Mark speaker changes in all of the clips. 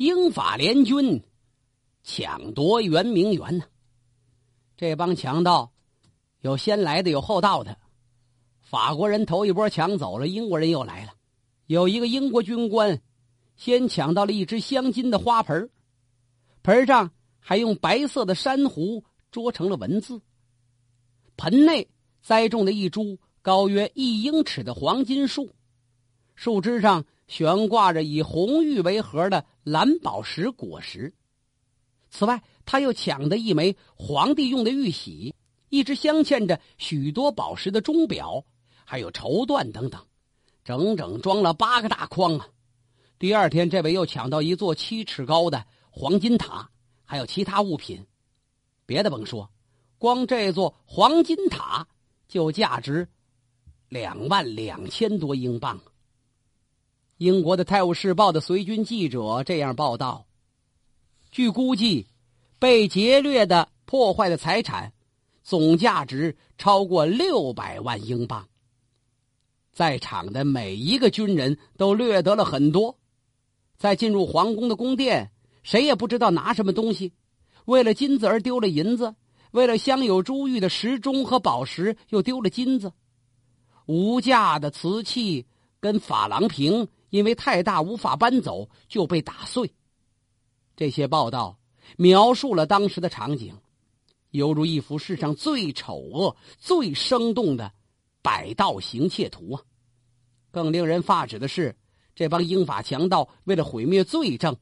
Speaker 1: 英法联军抢夺圆明园呢。这帮强盗有先来的，有后到的。法国人头一波抢走了，英国人又来了。有一个英国军官先抢到了一只镶金的花盆盆上还用白色的珊瑚捉成了文字。盆内栽种的一株高约一英尺的黄金树，树枝上悬挂着以红玉为核的蓝宝石果实。此外，他又抢得一枚皇帝用的玉玺，一只镶嵌着许多宝石的钟表，还有绸缎等等，整整装了八个大筐啊！第二天，这位又抢到一座七尺高的黄金塔，还有其他物品。别的甭说，光这座黄金塔就价值两万两千多英镑。英国的《泰晤士报》的随军记者这样报道。据估计，被劫掠的、破坏的财产总价值超过六百万英镑。在场的每一个军人都掠得了很多。在进入皇宫的宫殿，谁也不知道拿什么东西。为了金子而丢了银子，为了镶有珠玉的时钟和宝石又丢了金子。无价的瓷器跟珐琅瓶因为太大无法搬走，就被打碎。这些报道描述了当时的场景，犹如一幅世上最丑恶、最生动的百道行窃图啊！更令人发指的是，这帮英法强盗为了毁灭罪证，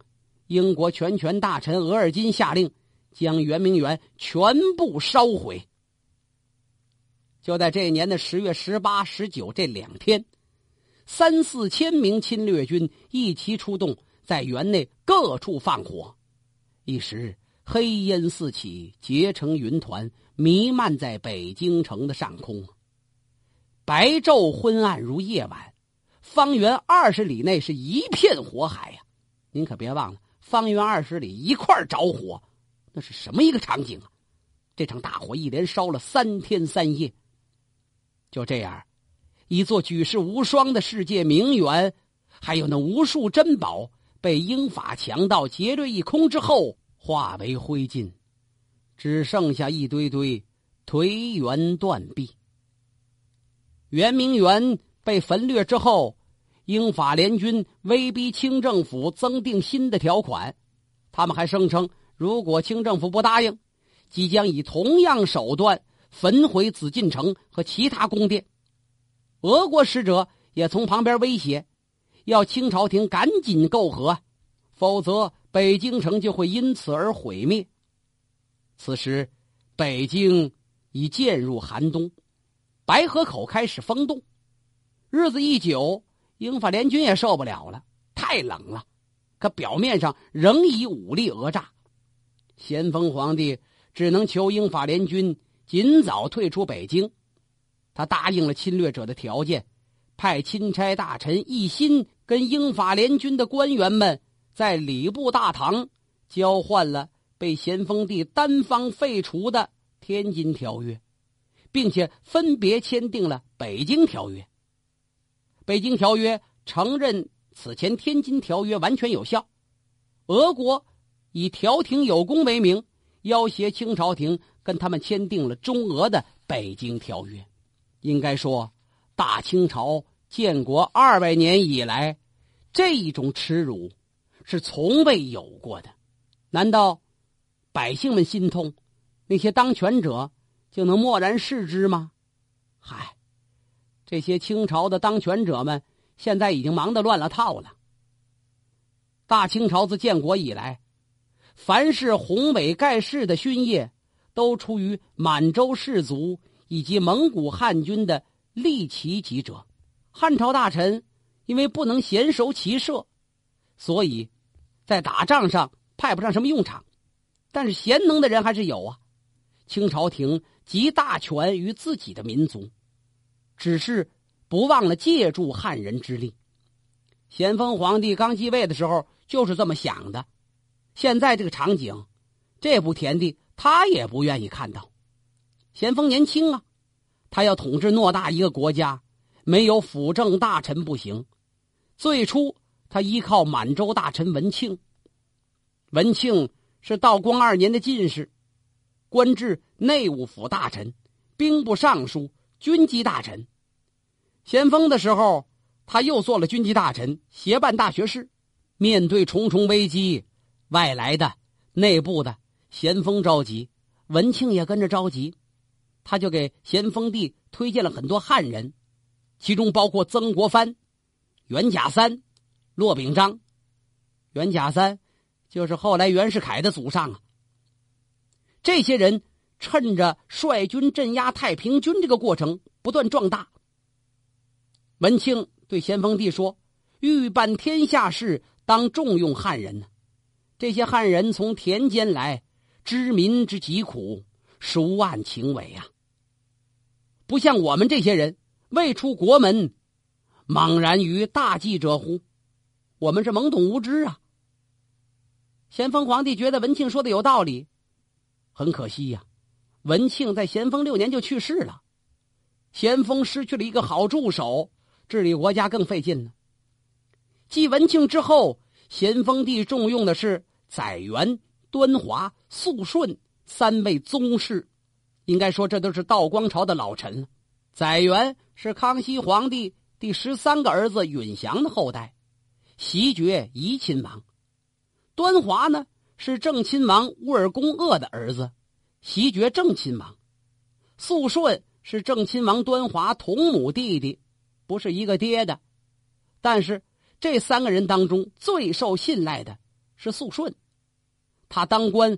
Speaker 1: 英国全权大臣额尔金下令将圆明园全部烧毁。就在这年的十月十八、十九这两天，三四千名侵略军一齐出动。在园内各处放火，一时黑烟四起，结成云团，弥漫在北京城的上空。白昼昏暗如夜晚，方圆二十里内是一片火海呀！您可别忘了，方圆二十里一块着火，那是什么一个场景啊？这场大火一连烧了三天三夜。就这样，一座举世无双的世界名园，还有那无数珍宝。被英法强盗劫掠一空之后，化为灰烬，只剩下一堆堆颓垣断壁。圆明园被焚掠之后，英法联军威逼清政府增订新的条款，他们还声称，如果清政府不答应，即将以同样手段焚毁紫禁城和其他宫殿。俄国使者也从旁边威胁。要清朝廷赶紧媾和，否则北京城就会因此而毁灭。此时，北京已渐入寒冬，白河口开始封冻。日子一久，英法联军也受不了了，太冷了。可表面上仍以武力讹诈，咸丰皇帝只能求英法联军尽早退出北京。他答应了侵略者的条件。派钦差大臣一心跟英法联军的官员们在礼部大堂交换了被咸丰帝单方废除的《天津条约》，并且分别签订了《北京条约》。《北京条约》承认此前《天津条约》完全有效。俄国以调停有功为名，要挟清朝廷跟他们签订了中俄的《北京条约》。应该说。大清朝建国二百年以来，这一种耻辱是从未有过的。难道百姓们心痛，那些当权者就能漠然视之吗？嗨，这些清朝的当权者们现在已经忙得乱了套了。大清朝自建国以来，凡是宏伟盖世的勋业，都出于满洲氏族以及蒙古汉军的。立旗级者，汉朝大臣因为不能娴熟骑射，所以在打仗上派不上什么用场。但是贤能的人还是有啊。清朝廷集大权于自己的民族，只是不忘了借助汉人之力。咸丰皇帝刚继位的时候就是这么想的。现在这个场景，这步田地他也不愿意看到。咸丰年轻啊。他要统治偌大一个国家，没有辅政大臣不行。最初，他依靠满洲大臣文庆，文庆是道光二年的进士，官至内务府大臣、兵部尚书、军机大臣。咸丰的时候，他又做了军机大臣，协办大学士。面对重重危机，外来的、内部的，咸丰着急，文庆也跟着着急。他就给咸丰帝推荐了很多汉人，其中包括曾国藩、袁甲三、骆秉章。袁甲三就是后来袁世凯的祖上啊。这些人趁着率军镇压太平军这个过程不断壮大。文庆对咸丰帝说：“欲办天下事。”当重用汉人呢，这些汉人从田间来，知民之疾苦，熟谙情伟呀。不像我们这些人未出国门，茫然于大计者乎？我们是懵懂无知啊。咸丰皇帝觉得文庆说的有道理，很可惜呀，文庆在咸丰六年就去世了，咸丰失去了一个好助手，治理国家更费劲了。继文庆之后，咸丰帝重用的是载元、端华、肃顺三位宗室，应该说这都是道光朝的老臣了。载元是康熙皇帝第十三个儿子允祥的后代，袭爵怡亲王；端华呢是正亲王乌尔公鄂的儿子，袭爵正亲王；肃顺是正亲王端华同母弟弟，不是一个爹的，但是。这三个人当中最受信赖的是肃顺，他当官，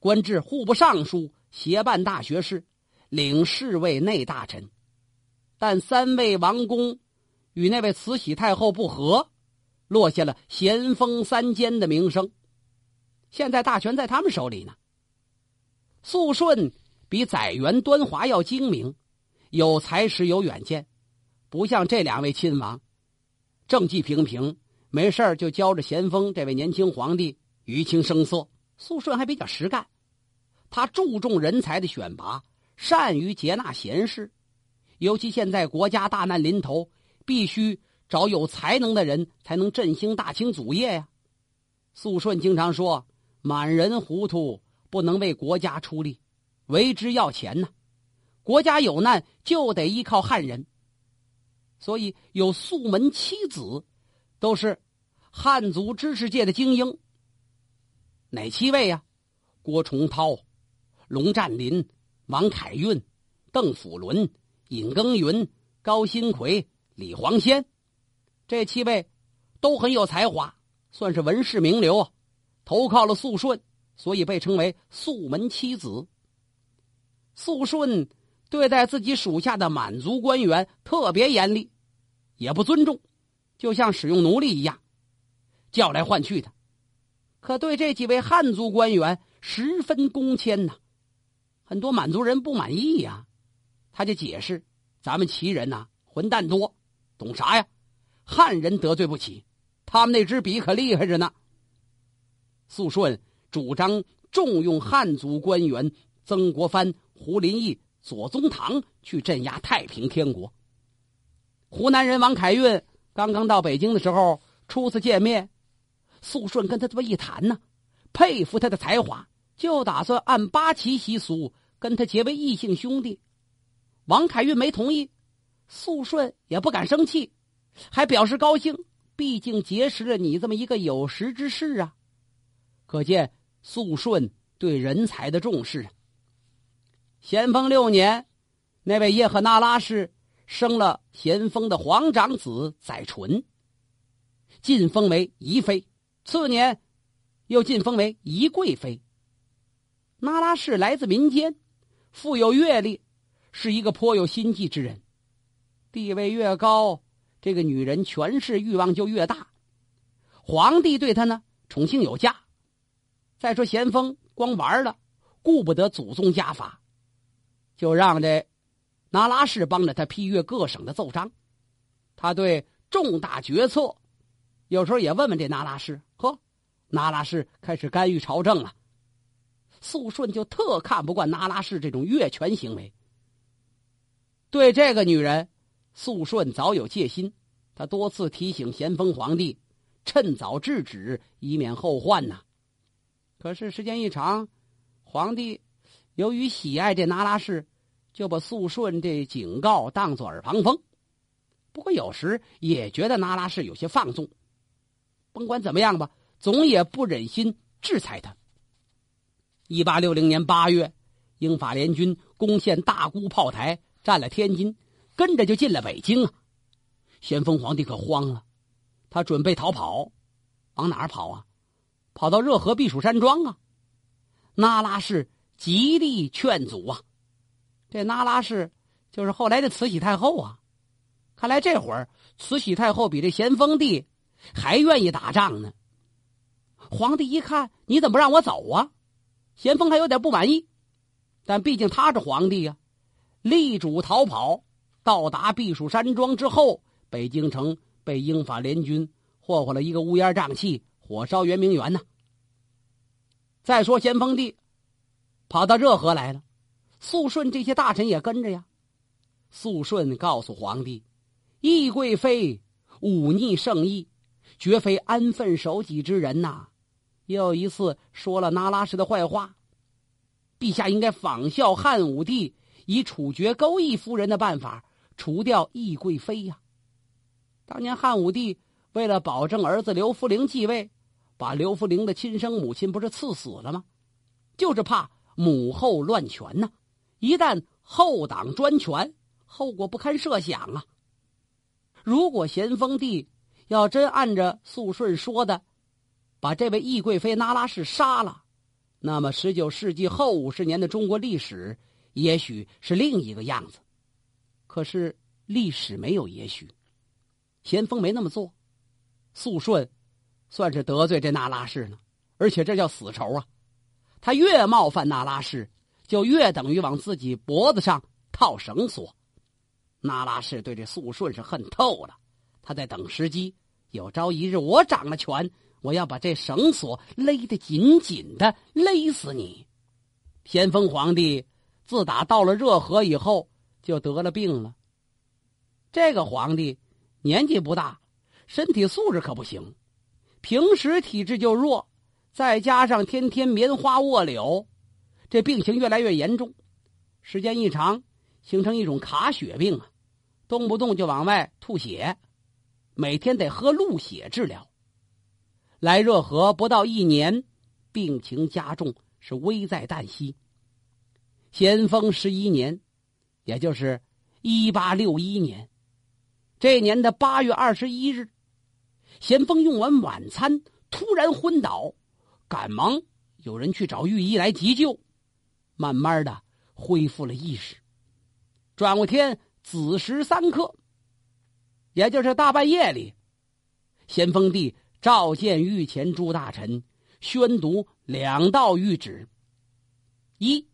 Speaker 1: 官至户部尚书、协办大学士、领侍卫内大臣。但三位王公与那位慈禧太后不和，落下了咸丰三奸的名声。现在大权在他们手里呢。肃顺比载元、端华要精明，有才识、有远见，不像这两位亲王。政绩平平，没事就教着咸丰这位年轻皇帝于情声色。肃顺还比较实干，他注重人才的选拔，善于接纳贤士。尤其现在国家大难临头，必须找有才能的人才能振兴大清祖业呀。肃顺经常说：“满人糊涂，不能为国家出力，为之要钱呢。国家有难，就得依靠汉人。”所以有素门七子，都是汉族知识界的精英。哪七位呀？郭崇韬、龙占林、王凯运、邓辅伦、尹耕耘、高新奎、李黄仙，这七位都很有才华，算是文士名流啊。投靠了肃顺，所以被称为肃门七子。肃顺对待自己属下的满族官员特别严厉。也不尊重，就像使用奴隶一样，叫来唤去的。可对这几位汉族官员十分恭谦呐，很多满族人不满意呀，他就解释：咱们旗人呐，混蛋多，懂啥呀？汉人得罪不起，他们那支笔可厉害着呢。肃顺主张重用汉族官员曾国藩、胡林翼、左宗棠去镇压太平天国。湖南人王凯运刚刚到北京的时候，初次见面，肃顺跟他这么一谈呢，佩服他的才华，就打算按八旗习俗跟他结为异姓兄弟。王凯运没同意，肃顺也不敢生气，还表示高兴，毕竟结识了你这么一个有识之士啊。可见肃顺对人才的重视。咸丰六年，那位叶赫那拉氏。生了咸丰的皇长子载淳，晋封为宜妃。次年，又晋封为宜贵妃。那拉氏来自民间，富有阅历，是一个颇有心计之人。地位越高，这个女人权势欲望就越大。皇帝对她呢宠幸有加。再说咸丰光玩了，顾不得祖宗家法，就让这。那拉氏帮着他批阅各省的奏章，他对重大决策，有时候也问问这那拉氏。呵，那拉氏开始干预朝政了。肃顺就特看不惯那拉氏这种越权行为。对这个女人，肃顺早有戒心，他多次提醒咸丰皇帝，趁早制止，以免后患呐。可是时间一长，皇帝由于喜爱这那拉氏，就把肃顺这警告当作耳旁风。不过有时也觉得那拉氏有些放纵。甭管怎么样吧，总也不忍心制裁他。一八六零年八月，英法联军攻陷大沽炮台，占了天津，跟着就进了北京啊！咸丰皇帝可慌了，他准备逃跑。往哪儿跑啊？跑到热河避暑山庄啊！那拉氏极力劝阻啊！这那拉氏就是后来的慈禧太后啊！看来这会儿慈禧太后比这咸丰帝还愿意打仗呢。皇帝一看，你怎么不让我走啊？咸丰还有点不满意，但毕竟他是皇帝呀，力主逃跑。到达避暑山庄之后，北京城被英法联军。霍霍了一个乌烟瘴气，火烧圆明园呢。再说咸丰帝跑到热河来了，肃顺这些大臣也跟着呀。肃顺告诉皇帝：“懿贵妃忤逆圣意，绝非安分守己之人呐。”又一次说了那拉氏的坏话。陛下应该仿效汉武帝，以处决钩弋夫人的办法除掉懿贵妃呀。当年汉武帝。为了保证儿子刘福陵继位，把刘福陵的亲生母亲不是赐死了吗？就是怕母后乱权呐！一旦后党专权，后果不堪设想啊！如果咸丰帝要真按着肃顺说的，把这位懿贵妃那拉氏杀了，那么十九世纪后五十年的中国历史也许是另一个样子。可是历史没有也许，咸丰没那么做。肃顺，算是得罪这那拉氏了，而且这叫死仇啊！他越冒犯那拉氏，就越等于往自己脖子上套绳索。那拉氏对这肃顺是恨透了，他在等时机，有朝一日我掌了权，我要把这绳索勒得紧紧的，勒死你！咸丰皇帝自打到了热河以后，就得了病了。这个皇帝年纪不大。身体素质可不行，平时体质就弱，再加上天天棉花卧柳，这病情越来越严重。时间一长，形成一种卡血病啊，动不动就往外吐血，每天得喝鹿血治疗。来热河不到一年，病情加重，是危在旦夕。咸丰十一年，也就是一八六一年，这年的八月二十一日。咸丰用完晚餐，突然昏倒，赶忙有人去找御医来急救，慢慢的恢复了意识。转过天子时三刻，也就是大半夜里，咸丰帝召见御前诸大臣，宣读两道谕旨：一，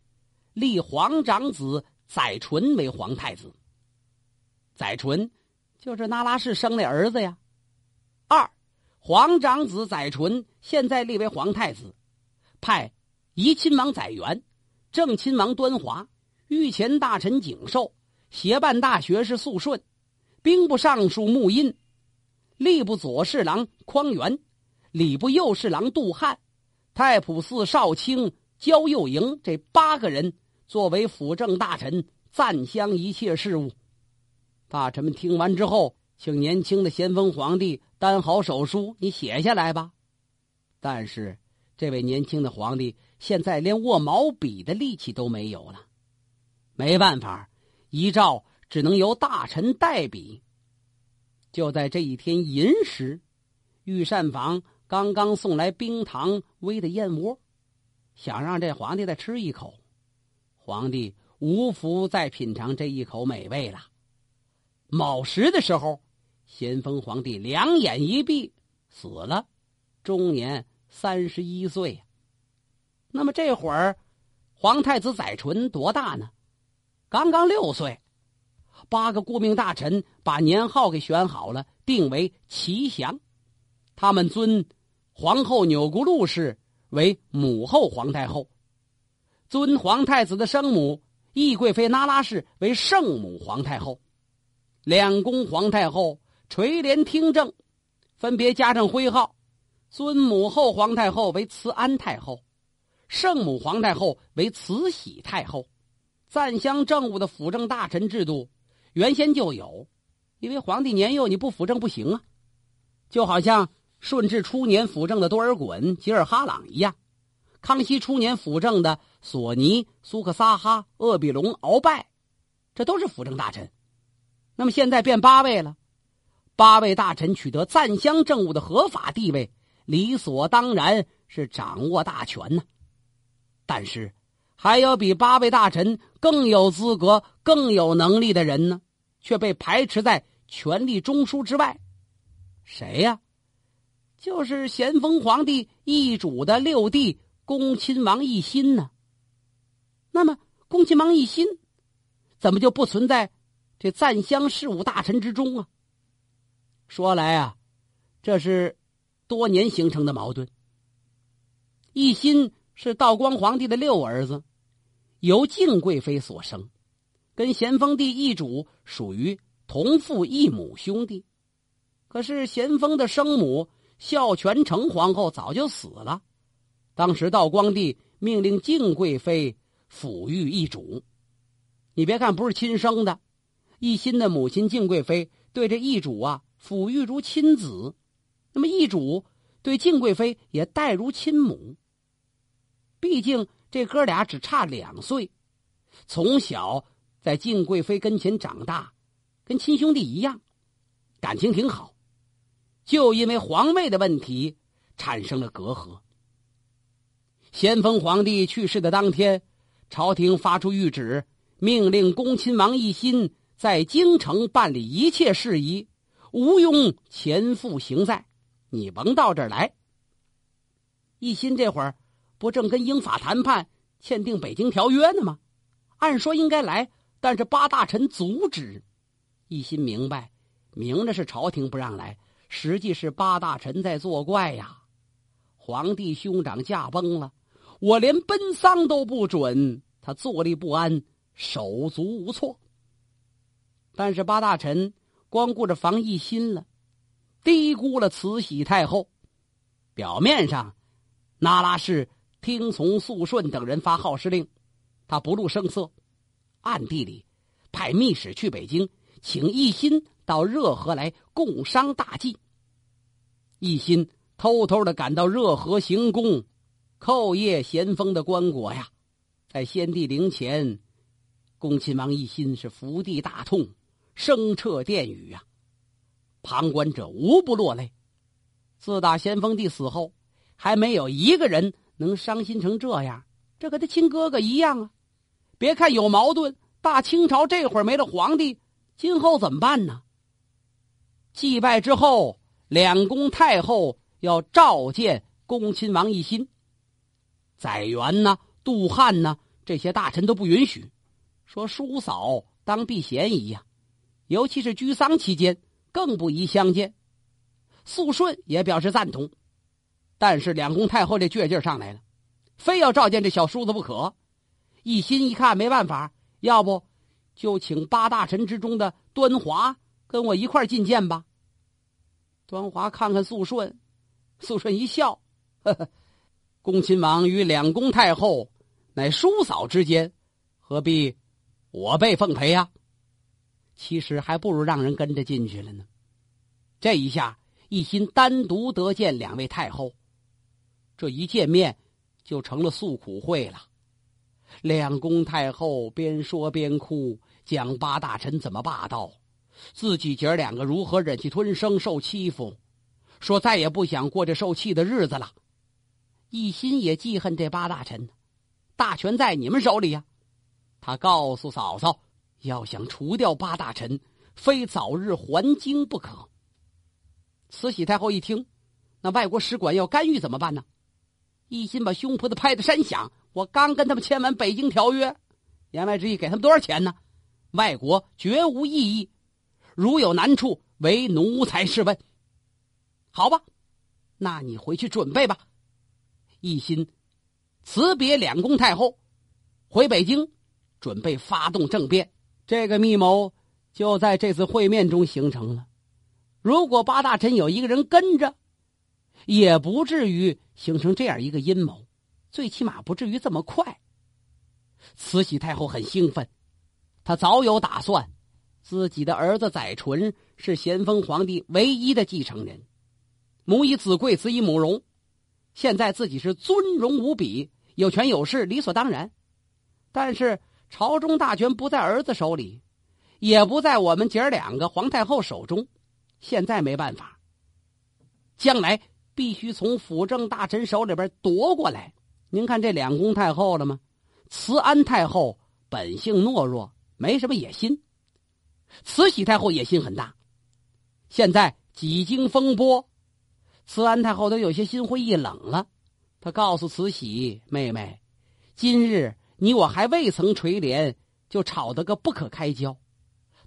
Speaker 1: 立皇长子载淳为皇太子。载淳就是那拉氏生的儿子呀。二，皇长子载淳现在立为皇太子，派怡亲王载元、正亲王端华、御前大臣景寿、协办大学士肃顺、兵部尚书穆荫、吏部左侍郎匡元、礼部右侍郎杜汉、太仆寺少卿焦佑营这八个人作为辅政大臣，暂襄一切事务。大臣们听完之后。请年轻的咸丰皇帝担好手书，你写下来吧。但是，这位年轻的皇帝现在连握毛笔的力气都没有了，没办法，遗诏只能由大臣代笔。就在这一天寅时，御膳房刚刚送来冰糖煨的燕窝，想让这皇帝再吃一口。皇帝无福再品尝这一口美味了。卯时的时候。咸丰皇帝两眼一闭，死了，终年三十一岁。那么这会儿，皇太子载淳多大呢？刚刚六岁。八个顾命大臣把年号给选好了，定为祺祥。他们尊皇后钮钴禄氏为母后皇太后，尊皇太子的生母懿贵妃那拉氏为圣母皇太后，两宫皇太后。垂帘听政，分别加上徽号，尊母后皇太后为慈安太后，圣母皇太后为慈禧太后。赞襄政务的辅政大臣制度原先就有，因为皇帝年幼你不辅政不行啊。就好像顺治初年辅政的多尔衮、吉尔哈朗一样，康熙初年辅政的索尼、苏克萨哈、鄂必隆、鳌拜，这都是辅政大臣。那么现在变八位了，八位大臣取得赞襄政务的合法地位，理所当然是掌握大权呢。但是，还有比八位大臣更有资格、更有能力的人呢，却被排斥在权力中枢之外。谁呀？就是咸丰皇帝易主的六弟恭亲王奕欣呢。那么，恭亲王奕欣怎么就不存在这赞襄事务大臣之中啊？说来啊，这是多年形成的矛盾。奕欣是道光皇帝的六儿子，由敬贵妃所生，跟咸丰帝一主属于同父异母兄弟。可是咸丰的生母孝全成皇后早就死了，当时道光帝命令敬贵妃抚育义主。你别看不是亲生的，一心的母亲敬贵妃对这义主啊抚育如亲子，那么义主对敬贵妃也待如亲母。毕竟这哥俩只差两岁，从小在敬贵妃跟前长大，跟亲兄弟一样，感情挺好。就因为皇位的问题产生了隔阂。咸丰皇帝去世的当天，朝廷发出谕旨，命令恭亲王奕欣在京城办理一切事宜，无庸前赴行在。你甭到这儿来。奕欣这会儿不正跟英法谈判、签订北京条约呢吗？按说应该来，但是八大臣阻止。一心明白，明着是朝廷不让来。实际是八大臣在作怪呀！皇帝兄长驾崩了，我连奔丧都不准，他坐立不安，手足无措。但是八大臣光顾着防奕心了，低估了慈禧太后。表面上，那拉氏听从肃顺等人发号施令，他不露声色；暗地里派密使去北京，请奕欣。到热河来共商大计。一心偷偷的赶到热河行宫，叩谒咸丰的棺椁呀，在先帝陵前，恭亲王一心是伏地大痛，声彻殿宇啊，旁观者无不落泪。自打咸丰帝死后，还没有一个人能伤心成这样，这跟他亲哥哥一样啊。别看有矛盾，大清朝这会儿没了皇帝，今后怎么办呢？祭拜之后，两宫太后要召见恭亲王奕欣。载元呢、杜汉呢，这些大臣都不允许，说叔嫂当避嫌疑呀，尤其是居丧期间更不宜相见。肃顺也表示赞同，但是两宫太后这倔劲上来了，非要召见这小叔子不可。一心一看没办法，要不就请八大臣之中的端华。跟我一块觐见吧。端华看看肃顺，肃顺一笑：“呵呵，恭亲王与两宫太后乃叔嫂之间，何必我辈奉陪呀？其实还不如让人跟着进去了呢。这一下，一心单独得见两位太后，这一见面就成了诉苦会了。两宫太后边说边哭，讲八大臣怎么霸道。”自己姐儿两个如何忍气吞声受欺负，说再也不想过这受气的日子了。一心也记恨这八大臣，大权在你们手里呀。他告诉嫂嫂，要想除掉八大臣，非早日还京不可。慈禧太后一听，那外国使馆要干预怎么办呢？一心把胸脯子拍得山响。我刚跟他们签完北京条约，言外之意给他们多少钱呢？外国绝无异议。如有难处，唯奴才试问。好吧，那你回去准备吧。一心辞别两宫太后，回北京，准备发动政变。这个密谋就在这次会面中形成了。如果八大臣有一个人跟着，也不至于形成这样一个阴谋。最起码不至于这么快。慈禧太后很兴奋，她早有打算，自己的儿子载淳是咸丰皇帝唯一的继承人，母以子贵，子以母荣，现在自己是尊荣无比，有权有势，理所当然。但是朝中大权不在儿子手里，也不在我们姐儿两个皇太后手中，现在没办法，将来必须从辅政大臣手里边夺过来。您看这两宫太后了吗？慈安太后本性懦弱，没什么野心；慈禧太后野心很大。现在几经风波，慈安太后都有些心灰意冷了。她告诉慈禧妹妹：“今日你我还未曾垂帘，就吵得个不可开交。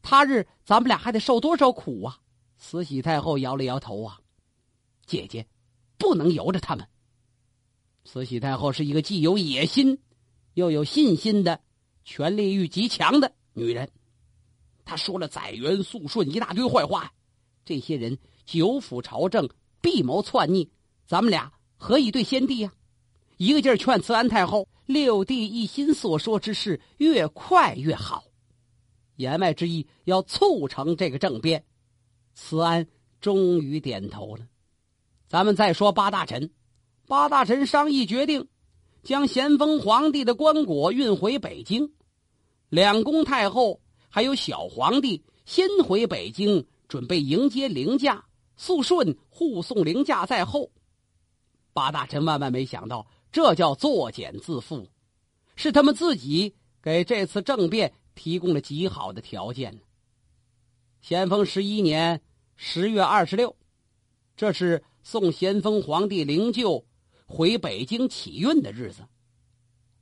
Speaker 1: 他日咱们俩还得受多少苦啊！”慈禧太后摇了摇头啊：“姐姐，不能由着他们。”慈禧太后是一个既有野心，又有信心的，权力欲极强的女人。她说了载元、肃顺一大堆坏话，这些人久辅朝政，必谋篡逆，咱们俩何以对先帝呀？一个劲儿劝慈安太后，六弟一心所说之事越快越好，言外之意要促成这个政变。慈安终于点头了。咱们再说八大臣。八大臣商议决定，将咸丰皇帝的棺椁运回北京。两宫太后还有小皇帝先回北京，准备迎接灵驾。肃顺护送灵驾在后。八大臣万万没想到，这叫作茧自缚，是他们自己给这次政变提供了极好的条件。咸丰十一年十月二十六，这是送咸丰皇帝灵柩。回北京启运的日子，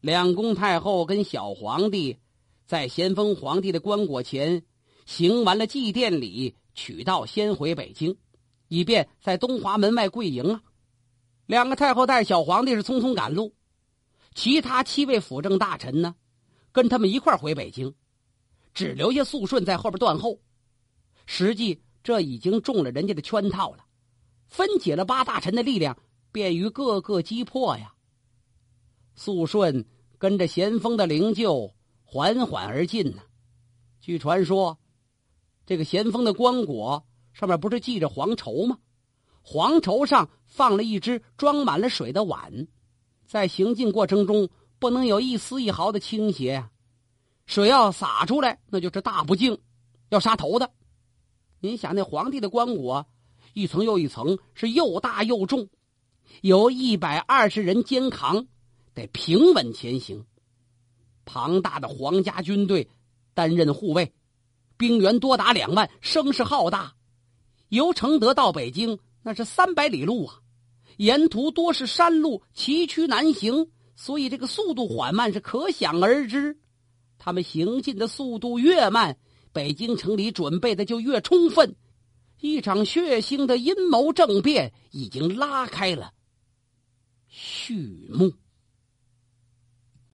Speaker 1: 两宫太后跟小皇帝在咸丰皇帝的棺椁前行完了祭奠礼，取道先回北京，以便在东华门外跪迎啊。两个太后带小皇帝是匆匆赶路，其他七位辅政大臣呢，跟他们一块回北京，只留下肃顺在后边断后。实际这已经中了人家的圈套了，分解了八大臣的力量。便于各个击破呀。肃顺跟着咸丰的灵柩缓缓而进呢。据传说，这个咸丰的棺椁上面不是系着黄绸吗？黄绸上放了一只装满了水的碗，在行进过程中不能有一丝一毫的倾斜！水要洒出来，那就是大不敬，要杀头的。您想，那皇帝的棺椁一层又一层，是又大又重。由一百二十人肩扛，得平稳前行。庞大的皇家军队担任护卫，兵员多达两万，声势浩大。由承德到北京，那是三百里路啊，沿途多是山路，崎岖难行，所以这个速度缓慢是可想而知。他们行进的速度越慢，北京城里准备的就越充分。一场血腥的阴谋政变已经拉开了序幕。